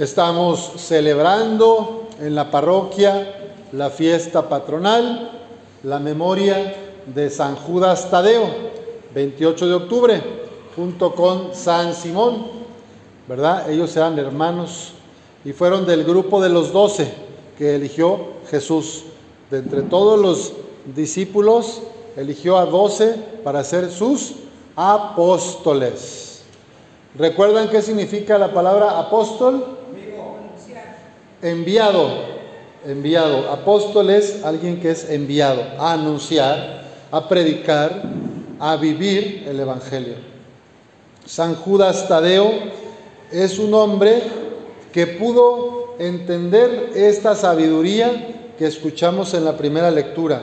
Estamos celebrando en la parroquia la fiesta patronal, la memoria de San Judas Tadeo, 28 de octubre, junto con San Simón, ¿verdad? Ellos eran hermanos y fueron del grupo de los doce que eligió Jesús. De entre todos los discípulos, eligió a doce para ser sus apóstoles. ¿Recuerdan qué significa la palabra apóstol? Enviado, enviado. Apóstol es alguien que es enviado a anunciar, a predicar, a vivir el Evangelio. San Judas Tadeo es un hombre que pudo entender esta sabiduría que escuchamos en la primera lectura.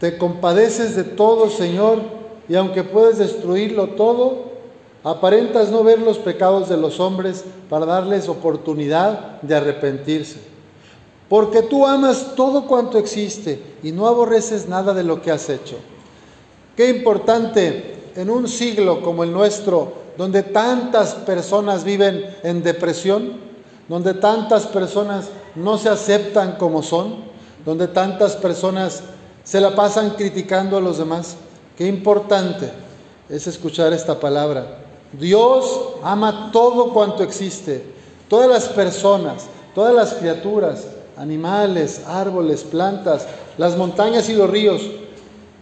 Te compadeces de todo, Señor, y aunque puedes destruirlo todo, Aparentas no ver los pecados de los hombres para darles oportunidad de arrepentirse. Porque tú amas todo cuanto existe y no aborreces nada de lo que has hecho. Qué importante en un siglo como el nuestro, donde tantas personas viven en depresión, donde tantas personas no se aceptan como son, donde tantas personas se la pasan criticando a los demás. Qué importante es escuchar esta palabra Dios ama todo cuanto existe, todas las personas, todas las criaturas, animales, árboles, plantas, las montañas y los ríos.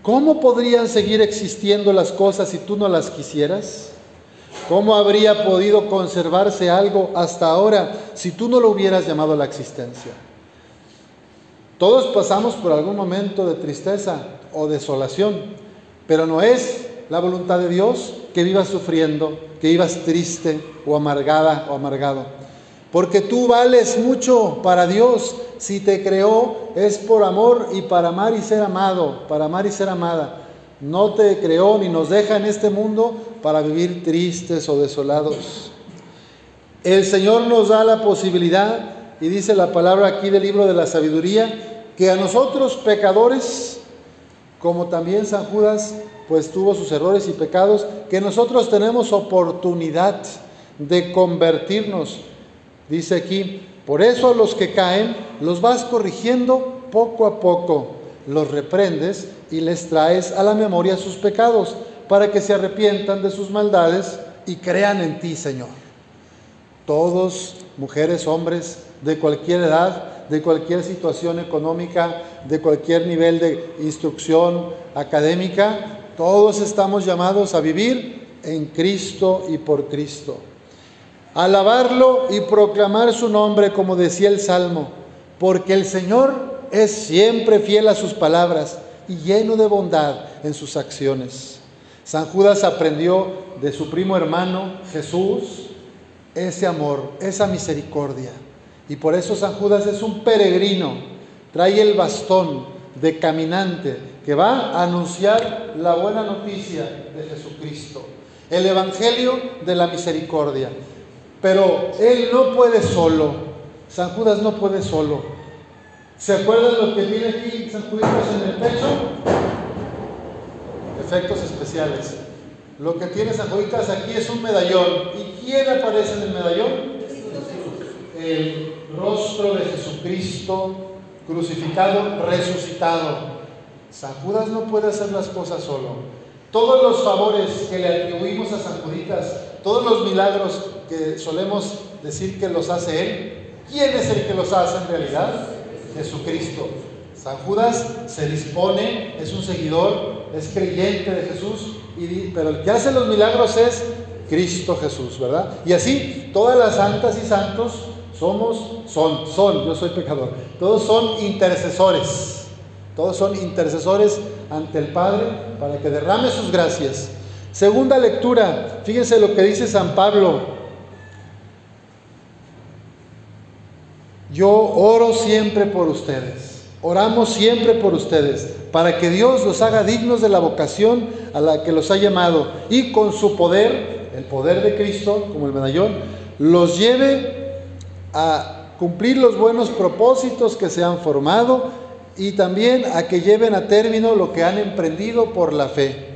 ¿Cómo podrían seguir existiendo las cosas si tú no las quisieras? ¿Cómo habría podido conservarse algo hasta ahora si tú no lo hubieras llamado a la existencia? Todos pasamos por algún momento de tristeza o desolación, pero no es la voluntad de Dios que vivas sufriendo, que vivas triste o amargada o amargado. Porque tú vales mucho para Dios. Si te creó es por amor y para amar y ser amado, para amar y ser amada. No te creó ni nos deja en este mundo para vivir tristes o desolados. El Señor nos da la posibilidad, y dice la palabra aquí del libro de la sabiduría, que a nosotros pecadores, como también San Judas, pues tuvo sus errores y pecados, que nosotros tenemos oportunidad de convertirnos. Dice aquí, por eso los que caen los vas corrigiendo poco a poco, los reprendes y les traes a la memoria sus pecados, para que se arrepientan de sus maldades y crean en ti, Señor. Todos, mujeres, hombres, de cualquier edad, de cualquier situación económica, de cualquier nivel de instrucción académica, todos estamos llamados a vivir en Cristo y por Cristo. Alabarlo y proclamar su nombre, como decía el Salmo, porque el Señor es siempre fiel a sus palabras y lleno de bondad en sus acciones. San Judas aprendió de su primo hermano Jesús ese amor, esa misericordia. Y por eso San Judas es un peregrino, trae el bastón de caminante que va a anunciar la buena noticia de Jesucristo, el Evangelio de la misericordia. Pero él no puede solo, San Judas no puede solo. ¿Se acuerdan lo que tiene aquí San Judas en el pecho? Efectos especiales. Lo que tiene San Judas aquí es un medallón. ¿Y quién aparece en el medallón? El rostro de Jesucristo crucificado, resucitado. San Judas no puede hacer las cosas solo. Todos los favores que le atribuimos a San Juditas, todos los milagros que solemos decir que los hace Él, ¿quién es el que los hace en realidad? Jesucristo. San Judas se dispone, es un seguidor, es creyente de Jesús, pero el que hace los milagros es Cristo Jesús, ¿verdad? Y así, todas las santas y santos somos, son, son, yo soy pecador, todos son intercesores todos son intercesores ante el Padre para que derrame sus gracias. Segunda lectura, fíjense lo que dice San Pablo. Yo oro siempre por ustedes, oramos siempre por ustedes, para que Dios los haga dignos de la vocación a la que los ha llamado y con su poder, el poder de Cristo, como el medallón, los lleve a cumplir los buenos propósitos que se han formado y también a que lleven a término lo que han emprendido por la fe.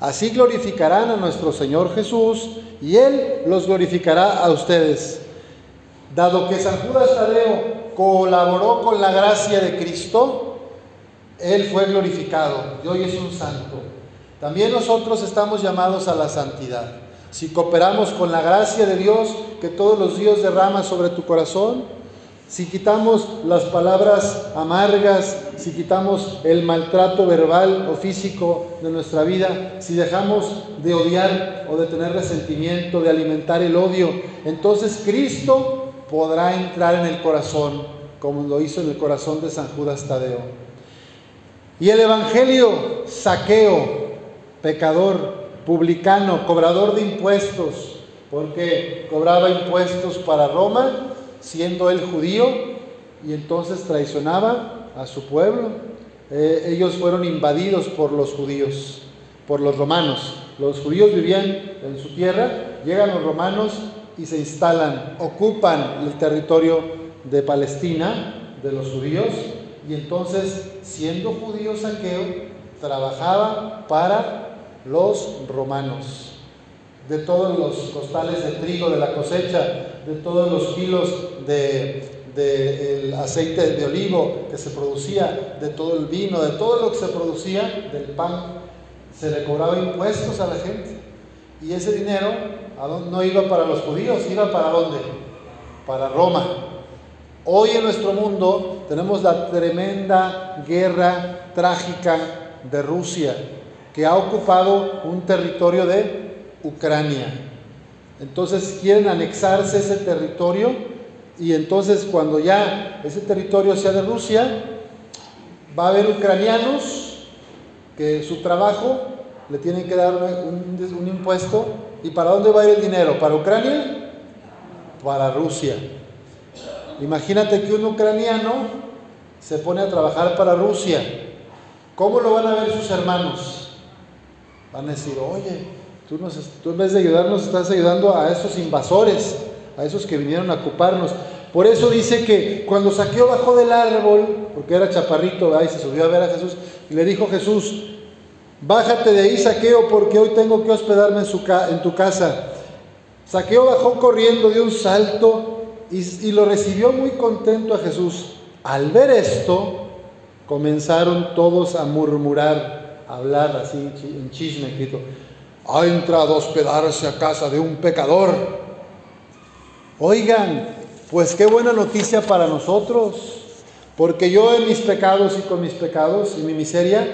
Así glorificarán a nuestro Señor Jesús y Él los glorificará a ustedes. Dado que San Judas Tadeo colaboró con la gracia de Cristo, Él fue glorificado y hoy es un santo. También nosotros estamos llamados a la santidad. Si cooperamos con la gracia de Dios que todos los días derrama sobre tu corazón, si quitamos las palabras amargas, si quitamos el maltrato verbal o físico de nuestra vida, si dejamos de odiar o de tener resentimiento, de alimentar el odio, entonces Cristo podrá entrar en el corazón, como lo hizo en el corazón de San Judas Tadeo. Y el Evangelio, saqueo, pecador, publicano, cobrador de impuestos, porque cobraba impuestos para Roma siendo él judío y entonces traicionaba a su pueblo. Eh, ellos fueron invadidos por los judíos, por los romanos. Los judíos vivían en su tierra, llegan los romanos y se instalan, ocupan el territorio de Palestina, de los judíos, y entonces, siendo judío saqueo, trabajaba para los romanos de todos los costales de trigo de la cosecha, de todos los kilos de, aceite de olivo que se producía, de todo el vino, de todo lo que se producía del pan, se le cobraba impuestos a la gente. Y ese dinero no iba para los judíos, iba para dónde? Para Roma. Hoy en nuestro mundo tenemos la tremenda guerra trágica de Rusia, que ha ocupado un territorio de Ucrania. Entonces quieren anexarse ese territorio y entonces cuando ya ese territorio sea de Rusia, va a haber ucranianos que su trabajo le tienen que dar un, impuesto. ¿Y para dónde va a ir el dinero? ¿Para Ucrania? Para Rusia. Imagínate que un ucraniano se pone a trabajar para Rusia. ¿Cómo lo van a ver sus hermanos? Van a decir, oye, Tú, en vez de ayudarnos estás ayudando a esos invasores, a esos que vinieron a ocuparnos. Por eso dice que cuando Saqueo bajó del árbol, porque era chaparrito, ahí se subió a ver a Jesús, y le dijo Jesús, bájate de ahí Saqueo, porque hoy tengo que hospedarme en, tu casa. Saqueo bajó corriendo de un salto y, lo recibió muy contento a Jesús. Al ver esto, comenzaron todos a murmurar, hablar así en chisme, escrito ha entrado a hospedarse a casa de un pecador. Oigan, pues qué buena noticia para nosotros, porque yo en mis pecados y con mis pecados y mi miseria,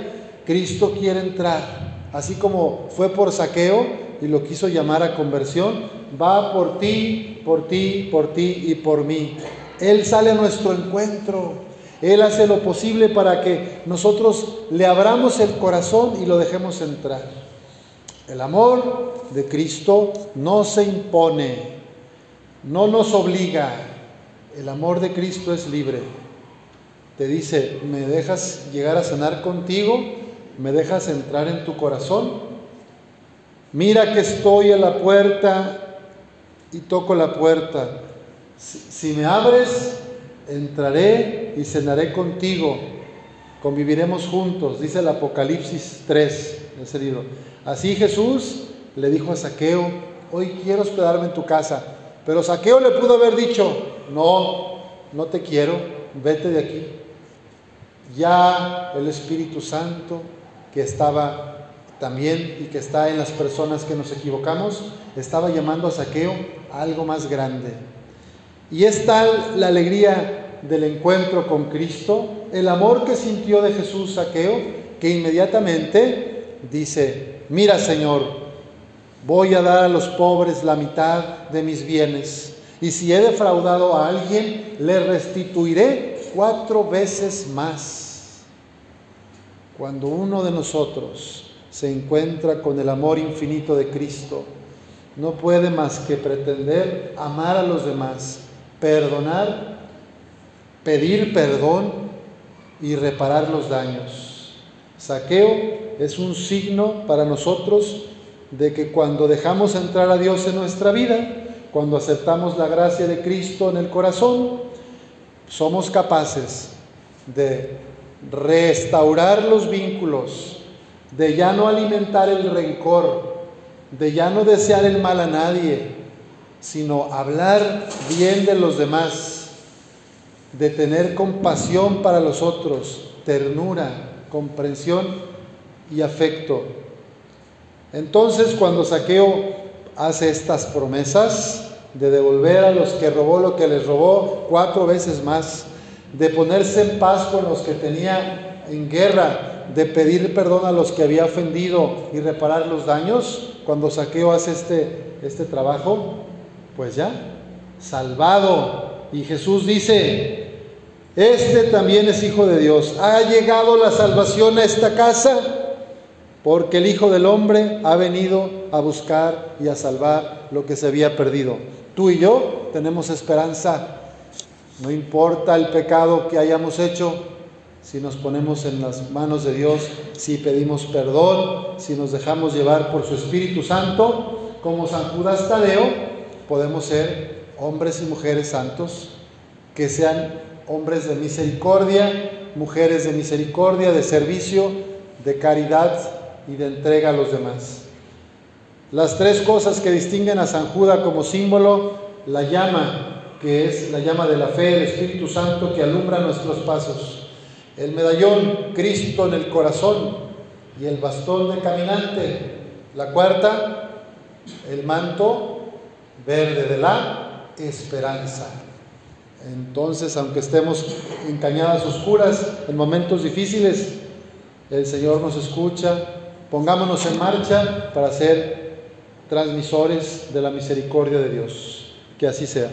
Cristo quiere entrar. Así como fue por saqueo y lo quiso llamar a conversión, va por ti, por ti, por ti y por mí. Él sale a nuestro encuentro. Él hace lo posible para que nosotros le abramos el corazón y lo dejemos entrar. El amor de Cristo no se impone, no nos obliga. El amor de Cristo es libre. Te dice, ¿me dejas llegar a cenar contigo? ¿Me dejas entrar en tu corazón? Mira que estoy a la puerta y toco la puerta. Si, me abres, entraré y cenaré contigo. Conviviremos juntos, dice el Apocalipsis 3, ese libro. Así Jesús le dijo a Saqueo, hoy quiero hospedarme en tu casa. Pero Saqueo le pudo haber dicho, no, no te quiero, vete de aquí. Ya el Espíritu Santo, que estaba también y que está en las personas que nos equivocamos, estaba llamando a Saqueo a algo más grande. Y es tal la alegría del encuentro con Cristo, el amor que sintió de Jesús Saqueo, que inmediatamente dice, mira Señor, voy a dar a los pobres la mitad de mis bienes, y si he defraudado a alguien, le restituiré cuatro veces más. Cuando uno de nosotros se encuentra con el amor infinito de Cristo, no puede más que pretender amar a los demás, perdonar, pedir perdón y reparar los daños. Saqueo es un signo para nosotros de que cuando dejamos entrar a Dios en nuestra vida, cuando aceptamos la gracia de Cristo en el corazón, somos capaces de restaurar los vínculos, de ya no alimentar el rencor, de ya no desear el mal a nadie, sino hablar bien de los demás, de tener compasión para los otros, ternura, comprensión y afecto. Entonces cuando Saqueo hace estas promesas de devolver a los que robó lo que les robó cuatro veces más, de ponerse en paz con los que tenía en guerra, de pedir perdón a los que había ofendido y reparar los daños, cuando Saqueo hace este, este trabajo, pues ya, salvado. Y Jesús dice, este también es hijo de Dios. Ha llegado la salvación a esta casa porque el Hijo del Hombre ha venido a buscar y a salvar lo que se había perdido. Tú y yo tenemos esperanza. No importa el pecado que hayamos hecho, si nos ponemos en las manos de Dios, si pedimos perdón, si nos dejamos llevar por su Espíritu Santo, como San Judas Tadeo, podemos ser hombres y mujeres santos, que sean hombres de misericordia, mujeres de misericordia, de servicio, de caridad y de entrega a los demás. Las tres cosas que distinguen a San Judas como símbolo, la llama, que es la llama de la fe, el Espíritu Santo que alumbra nuestros pasos, el medallón, Cristo en el corazón y el bastón de caminante. La cuarta, el manto verde de la esperanza. Entonces, aunque estemos en cañadas oscuras, en momentos difíciles, el Señor nos escucha. Pongámonos en marcha para ser transmisores de la misericordia de Dios. Que así sea.